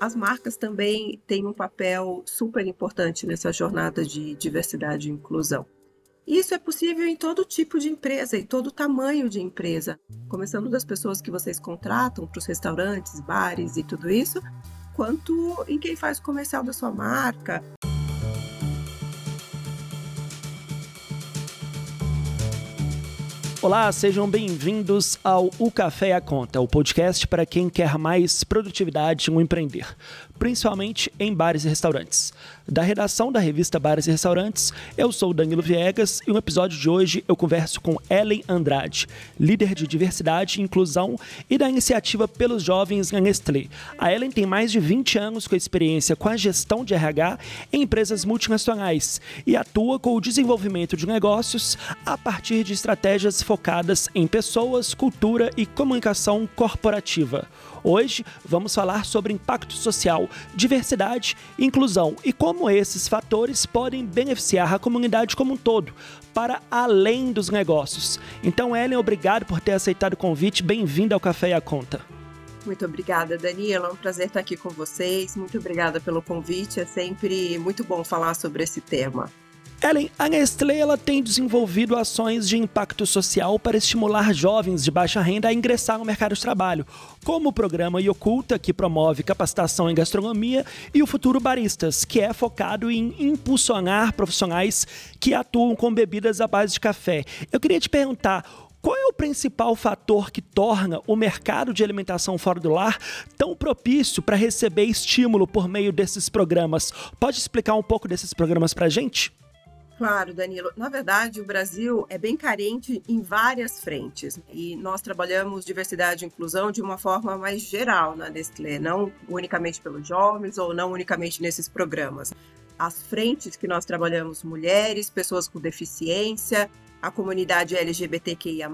as marcas também têm um papel super importante nessa jornada de diversidade e inclusão. Isso é possível em todo tipo de empresa, em todo tamanho de empresa, começando das pessoas que vocês contratam para os restaurantes, bares e tudo isso, quanto em quem faz o comercial da sua marca. Olá, sejam bem-vindos ao O Café à Conta, o podcast para quem quer mais produtividade no empreender principalmente em bares e restaurantes. Da redação da revista Bares e Restaurantes, eu sou Danilo Viegas e no episódio de hoje eu converso com Ellen Andrade, líder de diversidade e inclusão e da iniciativa pelos jovens na Nestlé. A Ellen tem mais de 20 anos com experiência com a gestão de RH em empresas multinacionais e atua com o desenvolvimento de negócios a partir de estratégias focadas em pessoas, cultura e comunicação corporativa. Hoje vamos falar sobre impacto social, diversidade, inclusão e como esses fatores podem beneficiar a comunidade como um todo, para além dos negócios. Então, Ellen, obrigado por ter aceitado o convite. Bem-vinda ao Café e a Conta. Muito obrigada, Danilo. É um prazer estar aqui com vocês. Muito obrigada pelo convite. É sempre muito bom falar sobre esse tema. Ellen, a Nestlé ela tem desenvolvido ações de impacto social para estimular jovens de baixa renda a ingressar no mercado de trabalho, como o programa Ioculta, que promove capacitação em gastronomia, e o Futuro Baristas, que é focado em impulsionar profissionais que atuam com bebidas à base de café. Eu queria te perguntar, qual é o principal fator que torna o mercado de alimentação fora do lar tão propício para receber estímulo por meio desses programas? Pode explicar um pouco desses programas para a gente? Claro, Danilo. Na verdade, o Brasil é bem carente em várias frentes e nós trabalhamos diversidade e inclusão de uma forma mais geral na Nestlé, não unicamente pelos jovens ou não unicamente nesses programas. As frentes que nós trabalhamos mulheres, pessoas com deficiência, a comunidade LGBTQIA+,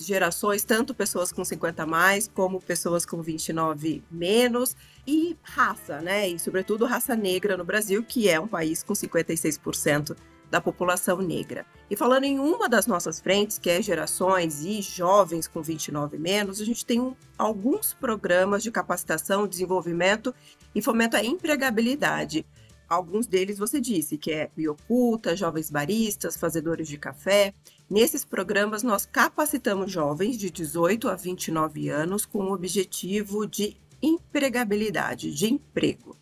gerações, tanto pessoas com 50 mais, como pessoas com 29 menos, e raça, né? E sobretudo raça negra no Brasil, que é um país com 56% da população negra. E falando em uma das nossas frentes, que é gerações e jovens com 29 menos, a gente tem um, alguns programas de capacitação, desenvolvimento e fomento à empregabilidade. Alguns deles você disse, que é Bioculta, Jovens Baristas, Fazedores de Café. Nesses programas, nós capacitamos jovens de 18 a 29 anos com o objetivo de empregabilidade, de emprego.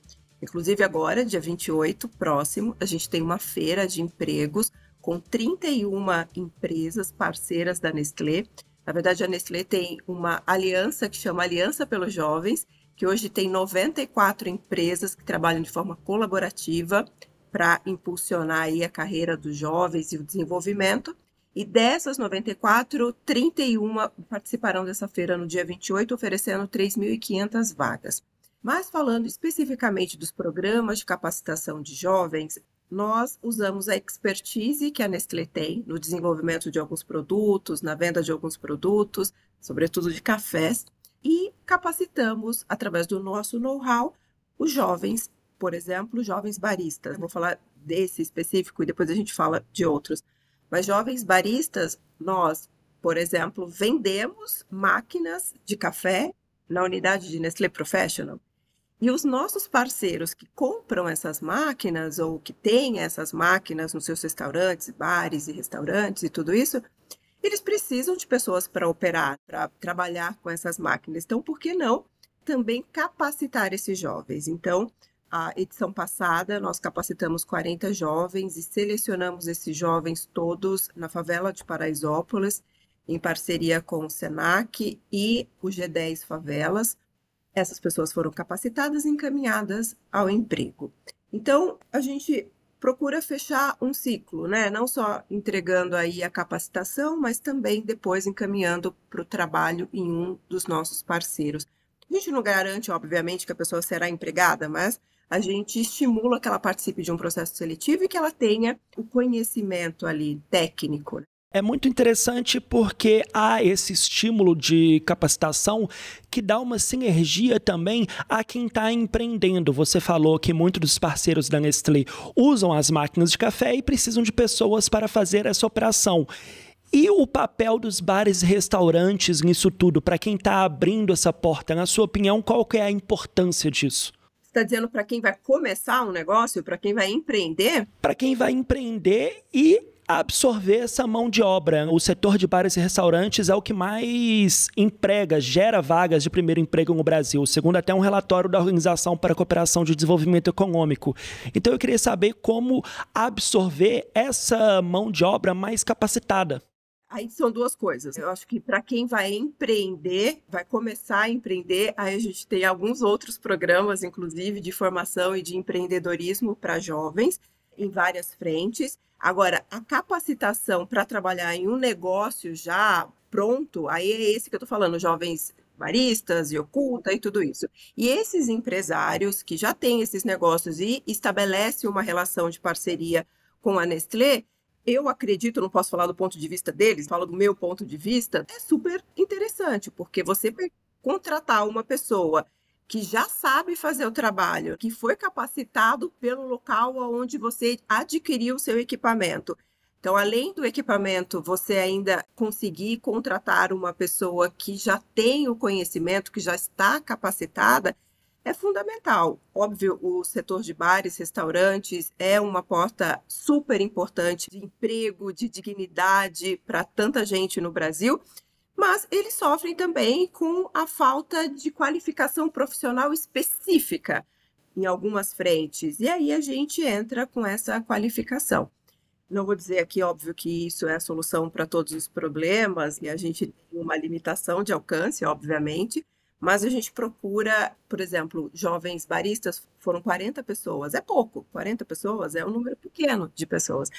Inclusive agora, dia 28, próximo, a gente tem uma feira de empregos com 31 empresas parceiras da Nestlé. Na verdade, a Nestlé tem uma aliança que chama Aliança pelos Jovens, que hoje tem 94 empresas que trabalham de forma colaborativa para impulsionar aí a carreira dos jovens e o desenvolvimento. E dessas 94, 31 participarão dessa feira no dia 28, oferecendo 3.500 vagas. Mas falando especificamente dos programas de capacitação de jovens, nós usamos a expertise que a Nestlé tem no desenvolvimento de alguns produtos, na venda de alguns produtos, sobretudo de cafés, e capacitamos, através do nosso know-how, os jovens, por exemplo, jovens baristas. Vou falar desse específico e depois a gente fala de outros. Mas jovens baristas, nós, por exemplo, vendemos máquinas de café na unidade de Nestlé Professional e os nossos parceiros que compram essas máquinas ou que têm essas máquinas nos seus restaurantes, bares e restaurantes e tudo isso, eles precisam de pessoas para operar, para trabalhar com essas máquinas. Então, por que não também capacitar esses jovens? Então, a edição passada, nós capacitamos 40 jovens e selecionamos esses jovens todos na favela de Paraisópolis, em parceria com o SENAC e o G10 Favelas, essas pessoas foram capacitadas e encaminhadas ao emprego. Então, a gente procura fechar um ciclo, né? Não só entregando aí a capacitação, mas também depois encaminhando para o trabalho em um dos nossos parceiros. A gente não garante, obviamente, que a pessoa será empregada, mas a gente estimula que ela participe de um processo seletivo e que ela tenha o conhecimento ali técnico. É muito interessante porque há esse estímulo de capacitação que dá uma sinergia também a quem está empreendendo. Você falou que muitos dos parceiros da Nestlé usam as máquinas de café e precisam de pessoas para fazer essa operação. E o papel dos bares e restaurantes nisso tudo, para quem está abrindo essa porta, na sua opinião, qual que é a importância disso? está dizendo para quem vai começar um negócio, para quem vai empreender? Para quem vai empreender e absorver essa mão de obra. O setor de bares e restaurantes é o que mais emprega, gera vagas de primeiro emprego no Brasil, segundo até um relatório da Organização para a Cooperação de Desenvolvimento Econômico. Então eu queria saber como absorver essa mão de obra mais capacitada. Aí são duas coisas. Eu acho que para quem vai empreender, vai começar a empreender, aí a gente tem alguns outros programas, inclusive, de formação e de empreendedorismo para jovens, em várias frentes. Agora, a capacitação para trabalhar em um negócio já pronto, aí é esse que eu estou falando, jovens baristas e oculta e tudo isso. E esses empresários que já têm esses negócios e estabelecem uma relação de parceria com a Nestlé, eu acredito, não posso falar do ponto de vista deles, falo do meu ponto de vista, é super interessante, porque você contratar uma pessoa que já sabe fazer o trabalho, que foi capacitado pelo local onde você adquiriu o seu equipamento. Então, além do equipamento, você ainda conseguir contratar uma pessoa que já tem o conhecimento, que já está capacitada, é fundamental. Óbvio, o setor de bares, restaurantes é uma porta super importante de emprego, de dignidade para tanta gente no Brasil, mas eles sofrem também com a falta de qualificação profissional específica em algumas frentes. E aí a gente entra com essa qualificação. Não vou dizer aqui, óbvio, que isso é a solução para todos os problemas, e a gente tem uma limitação de alcance, obviamente, mas a gente procura, por exemplo, jovens baristas, foram 40 pessoas, é pouco, 40 pessoas é um número pequeno de pessoas.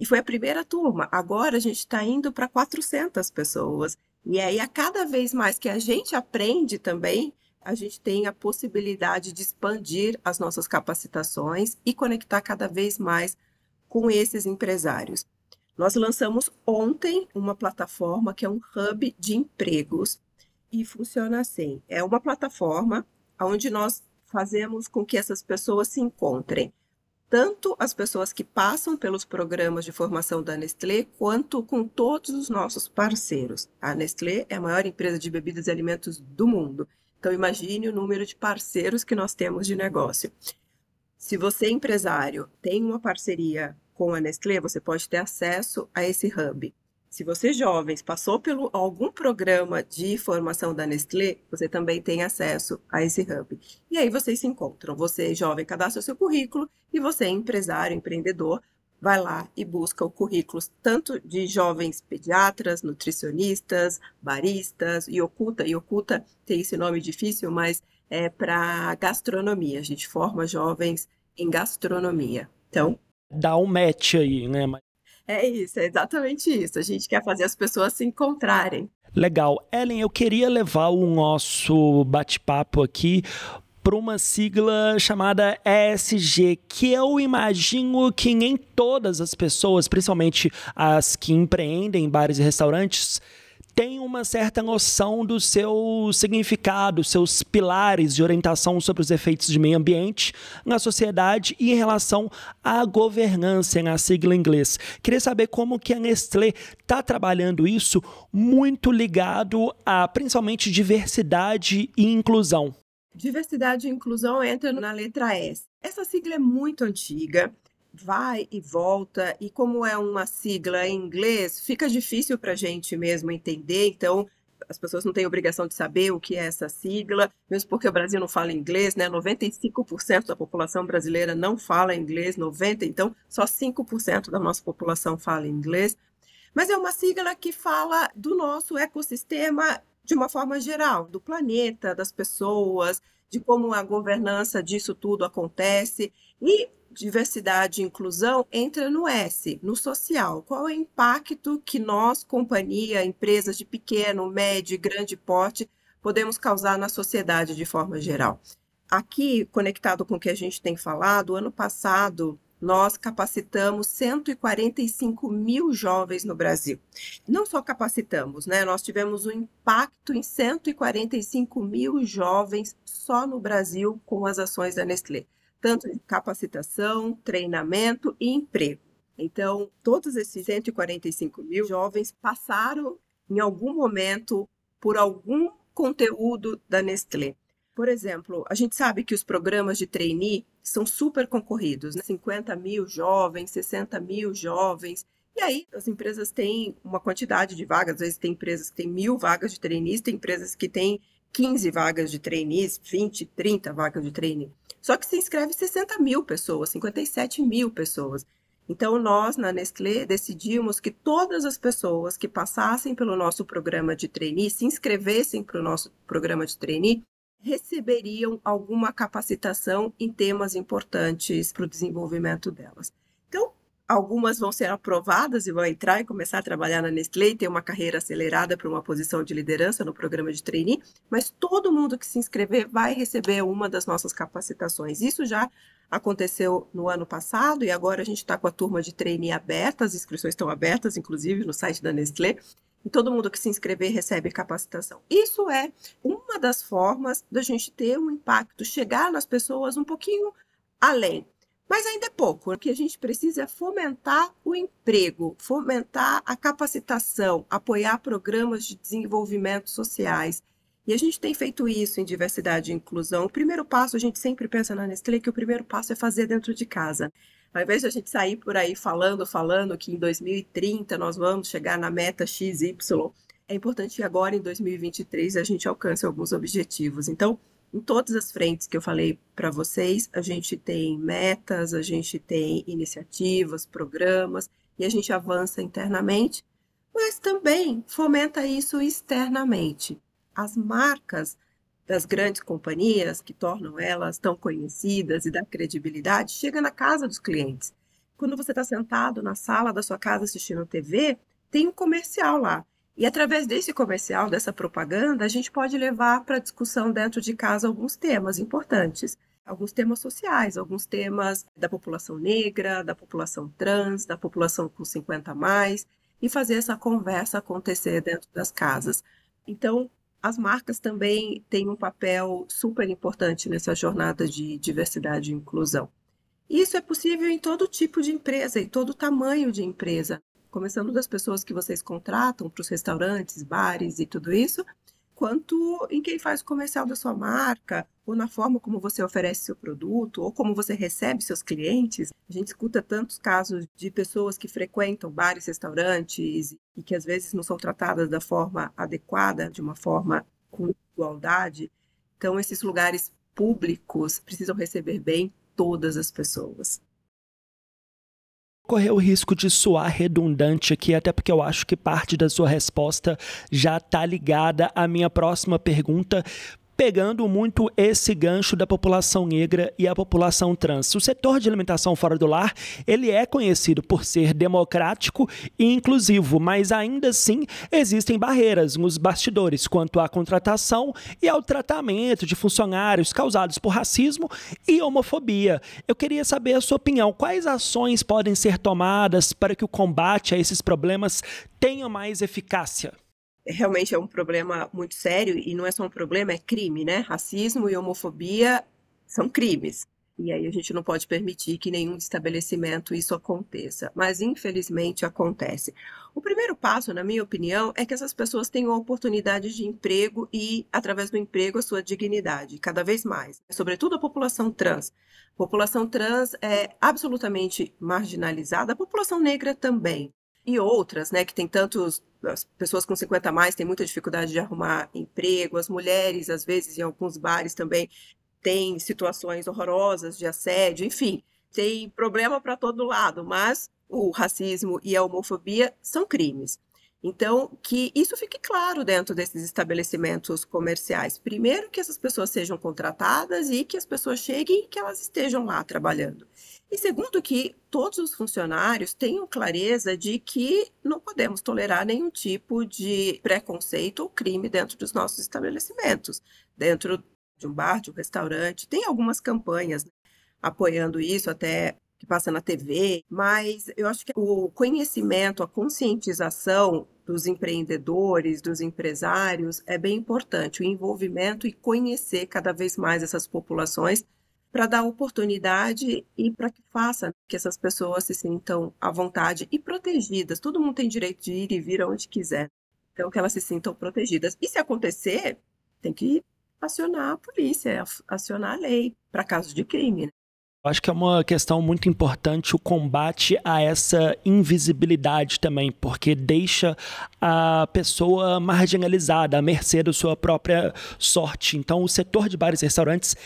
E foi a primeira turma, agora a gente está indo para 400 pessoas. E aí, a cada vez mais que a gente aprende também, a gente tem a possibilidade de expandir as nossas capacitações e conectar cada vez mais com esses empresários. Nós lançamos ontem uma plataforma que é um hub de empregos e funciona assim: é uma plataforma onde nós fazemos com que essas pessoas se encontrem, tanto as pessoas que passam pelos programas de formação da Nestlé, quanto com todos os nossos parceiros. A Nestlé é a maior empresa de bebidas e alimentos do mundo. Então, imagine o número de parceiros que nós temos de negócio. Se você, empresário, tem uma parceria com a Nestlé, você pode ter acesso a esse hub. Se você, jovens, passou por algum programa de formação da Nestlé, você também tem acesso a esse hub. E aí vocês se encontram. Você, jovem, cadastra o seu currículo e você, empresário, empreendedor, vai lá e busca o currículo tanto de jovens pediatras, nutricionistas, baristas e oculta. E oculta tem esse nome difícil, mas é para gastronomia. A gente forma jovens em gastronomia. Então, dá um match aí, né? É isso, é exatamente isso. A gente quer fazer as pessoas se encontrarem. Legal. Ellen, eu queria levar o nosso bate-papo aqui para uma sigla chamada ESG, que eu imagino que nem todas as pessoas, principalmente as que empreendem em bares e restaurantes, tem uma certa noção do seu significado, seus pilares de orientação sobre os efeitos de meio ambiente na sociedade e em relação à governança, na sigla em inglês. Queria saber como que a Nestlé está trabalhando isso muito ligado a principalmente diversidade e inclusão. Diversidade e inclusão entra na letra S. Essa sigla é muito antiga vai e volta, e como é uma sigla em inglês, fica difícil para a gente mesmo entender, então as pessoas não têm obrigação de saber o que é essa sigla, mesmo porque o Brasil não fala inglês, né? 95% da população brasileira não fala inglês, 90%, então só 5% da nossa população fala inglês. Mas é uma sigla que fala do nosso ecossistema de uma forma geral, do planeta, das pessoas, de como a governança disso tudo acontece. E diversidade e inclusão entra no S, no social. Qual é o impacto que nós, companhia, empresas de pequeno, médio e grande porte, podemos causar na sociedade de forma geral? Aqui, conectado com o que a gente tem falado, ano passado nós capacitamos 145 mil jovens no Brasil. Não só capacitamos, né? Nós tivemos um impacto em 145 mil jovens só no Brasil com as ações da Nestlé tanto de capacitação, treinamento e emprego. Então, todos esses 145 mil jovens passaram em algum momento por algum conteúdo da Nestlé. Por exemplo, a gente sabe que os programas de trainee são super concorridos, né? 50 mil jovens, 60 mil jovens. E aí, as empresas têm uma quantidade de vagas, às vezes tem empresas que têm mil vagas de trainees, tem empresas que têm 15 vagas de trainees, 20, 30 vagas de trainee. Só que se inscreve 60 mil pessoas, 57 mil pessoas. Então, nós, na Nestlé, decidimos que todas as pessoas que passassem pelo nosso programa de trainee, se inscrevessem para o nosso programa de trainee, receberiam alguma capacitação em temas importantes para o desenvolvimento delas. Algumas vão ser aprovadas e vão entrar e começar a trabalhar na Nestlé e ter uma carreira acelerada para uma posição de liderança no programa de trainee, mas todo mundo que se inscrever vai receber uma das nossas capacitações. Isso já aconteceu no ano passado e agora a gente está com a turma de trainee aberta, as inscrições estão abertas, inclusive, no site da Nestlé, e todo mundo que se inscrever recebe capacitação. Isso é uma das formas da gente ter um impacto, chegar nas pessoas um pouquinho além. Mas ainda é pouco. O que a gente precisa é fomentar o emprego, fomentar a capacitação, apoiar programas de desenvolvimento sociais. E a gente tem feito isso em diversidade e inclusão. O primeiro passo, a gente sempre pensa na Nestlé que o primeiro passo é fazer dentro de casa. Ao invés de a gente sair por aí falando, falando que em 2030 nós vamos chegar na meta XY, é importante que agora, em 2023, a gente alcance alguns objetivos. Então, em todas as frentes que eu falei para vocês, a gente tem metas, a gente tem iniciativas, programas, e a gente avança internamente, mas também fomenta isso externamente. As marcas das grandes companhias, que tornam elas tão conhecidas e dá credibilidade, chega na casa dos clientes. Quando você está sentado na sala da sua casa assistindo TV, tem um comercial lá. E através desse comercial, dessa propaganda, a gente pode levar para discussão dentro de casa alguns temas importantes. Alguns temas sociais, alguns temas da população negra, da população trans, da população com 50 a mais, e fazer essa conversa acontecer dentro das casas. Então, as marcas também têm um papel super importante nessa jornada de diversidade e inclusão. Isso é possível em todo tipo de empresa, em todo tamanho de empresa, começando das pessoas que vocês contratam para os restaurantes, bares e tudo isso, quanto em quem faz o comercial da sua marca, ou na forma como você oferece seu produto, ou como você recebe seus clientes. A gente escuta tantos casos de pessoas que frequentam bares, restaurantes e que às vezes não são tratadas da forma adequada, de uma forma com igualdade. Então, esses lugares públicos precisam receber bem todas as pessoas correr o risco de soar redundante aqui, até porque eu acho que parte da sua resposta já está ligada à minha próxima pergunta, pegando muito esse gancho da população negra e a população trans. O setor de alimentação fora do lar, ele é conhecido por ser democrático e inclusivo, mas ainda assim existem barreiras nos bastidores quanto à contratação e ao tratamento de funcionários causados por racismo e homofobia. Eu queria saber a sua opinião, quais ações podem ser tomadas para que o combate a esses problemas tenha mais eficácia? Realmente é um problema muito sério e não é só um problema, é crime, né? Racismo e homofobia são crimes. E aí a gente não pode permitir que nenhum estabelecimento isso aconteça. Mas infelizmente acontece. O primeiro passo, na minha opinião, é que essas pessoas tenham a oportunidade de emprego e, através do emprego, a sua dignidade, cada vez mais. Sobretudo a população trans. A população trans é absolutamente marginalizada, a população negra também e outras, né, que tem tantos as pessoas com 50 a mais têm muita dificuldade de arrumar emprego, as mulheres, às vezes, em alguns bares também têm situações horrorosas de assédio, enfim, tem problema para todo lado, mas o racismo e a homofobia são crimes. Então, que isso fique claro dentro desses estabelecimentos comerciais. Primeiro, que essas pessoas sejam contratadas e que as pessoas cheguem e que elas estejam lá trabalhando. E segundo, que todos os funcionários tenham clareza de que não podemos tolerar nenhum tipo de preconceito ou crime dentro dos nossos estabelecimentos, dentro de um bar, de um restaurante. Tem algumas campanhas apoiando isso, até que passa na TV, mas eu acho que o conhecimento, a conscientização dos empreendedores, dos empresários é bem importante, o envolvimento e conhecer cada vez mais essas populações para dar oportunidade e para que faça que essas pessoas se sintam à vontade e protegidas. Todo mundo tem direito de ir e vir aonde quiser. Então, que elas se sintam protegidas. E se acontecer, tem que acionar a polícia, acionar a lei para casos de crime. Né? Acho que é uma questão muito importante o combate a essa invisibilidade também, porque deixa a pessoa marginalizada, à mercê da sua própria sorte. Então, o setor de bares e restaurantes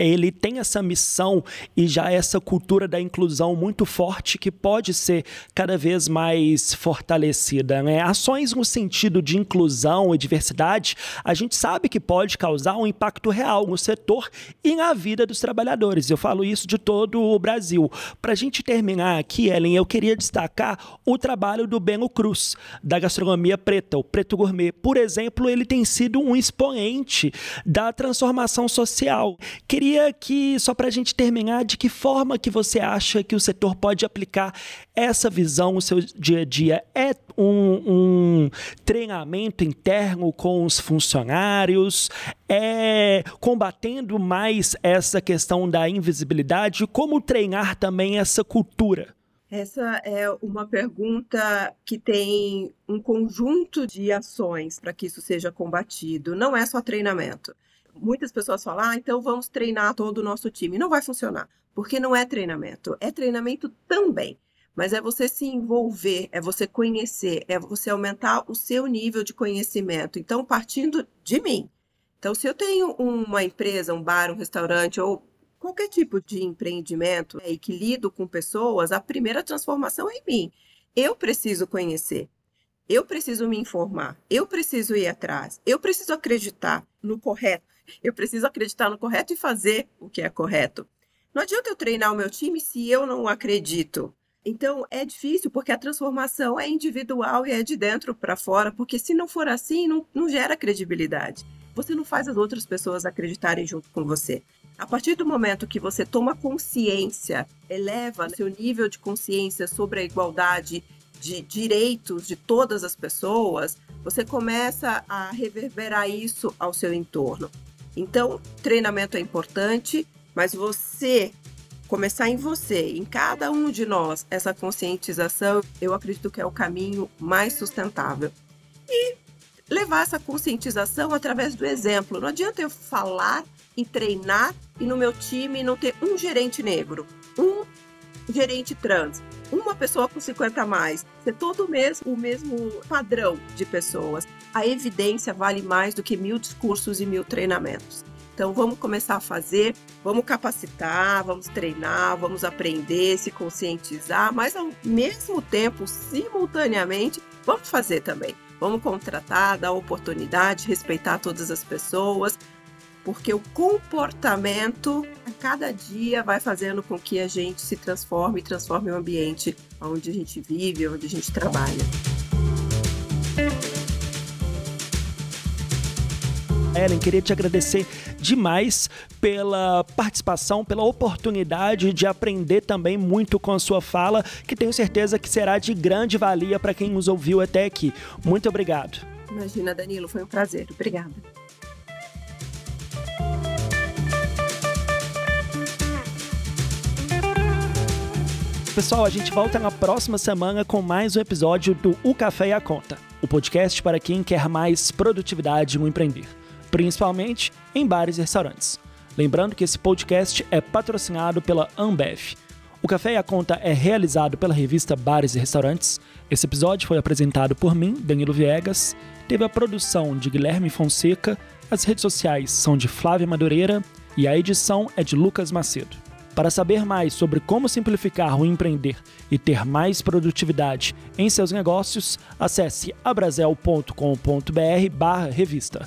ele tem essa missão e já essa cultura da inclusão muito forte que pode ser cada vez mais fortalecida. Né? Ações no sentido de inclusão e diversidade, a gente sabe que pode causar um impacto real no setor e na vida dos trabalhadores. Eu falo isso de todo o Brasil. Para a gente terminar aqui, Ellen, eu queria destacar o trabalho do Beno Cruz, da gastronomia preta, o Preto Gourmet. Por exemplo, ele tem sido um expoente da transformação social. Queria que, só para a gente terminar, de que forma que você acha que o setor pode aplicar essa visão no seu dia a dia? É um, um treinamento interno com os funcionários? É combatendo mais essa questão da invisibilidade? Como treinar também essa cultura? Essa é uma pergunta que tem um conjunto de ações para que isso seja combatido. Não é só treinamento muitas pessoas falam, ah, então vamos treinar todo o nosso time. Não vai funcionar, porque não é treinamento. É treinamento também, mas é você se envolver, é você conhecer, é você aumentar o seu nível de conhecimento. Então, partindo de mim. Então, se eu tenho uma empresa, um bar, um restaurante ou qualquer tipo de empreendimento né, e que lido com pessoas, a primeira transformação é em mim. Eu preciso conhecer. Eu preciso me informar, eu preciso ir atrás, eu preciso acreditar no correto, eu preciso acreditar no correto e fazer o que é correto. Não adianta eu treinar o meu time se eu não acredito. Então é difícil porque a transformação é individual e é de dentro para fora, porque se não for assim, não, não gera credibilidade. Você não faz as outras pessoas acreditarem junto com você. A partir do momento que você toma consciência, eleva seu nível de consciência sobre a igualdade de direitos de todas as pessoas, você começa a reverberar isso ao seu entorno. Então, treinamento é importante, mas você começar em você, em cada um de nós, essa conscientização, eu acredito que é o caminho mais sustentável. E levar essa conscientização através do exemplo. Não adianta eu falar e treinar e no meu time não ter um gerente negro, um gerente trans, uma pessoa com 50 a mais, ser todo mês o mesmo padrão de pessoas. A evidência vale mais do que mil discursos e mil treinamentos. Então vamos começar a fazer, vamos capacitar, vamos treinar, vamos aprender, se conscientizar, mas ao mesmo tempo, simultaneamente, vamos fazer também. Vamos contratar, dar oportunidade, respeitar todas as pessoas, porque o comportamento a cada dia vai fazendo com que a gente se transforme e transforme o ambiente onde a gente vive, onde a gente trabalha. Ellen, queria te agradecer demais pela participação, pela oportunidade de aprender também muito com a sua fala, que tenho certeza que será de grande valia para quem nos ouviu até aqui. Muito obrigado. Imagina, Danilo, foi um prazer. Obrigada. Pessoal, a gente volta na próxima semana com mais um episódio do O Café e a Conta, o podcast para quem quer mais produtividade no empreender, principalmente em bares e restaurantes. Lembrando que esse podcast é patrocinado pela Ambev. O Café e a Conta é realizado pela revista Bares e Restaurantes. Esse episódio foi apresentado por mim, Danilo Viegas. Teve a produção de Guilherme Fonseca. As redes sociais são de Flávia Madureira e a edição é de Lucas Macedo. Para saber mais sobre como simplificar o empreender e ter mais produtividade em seus negócios, acesse abrazel.com.br/revista.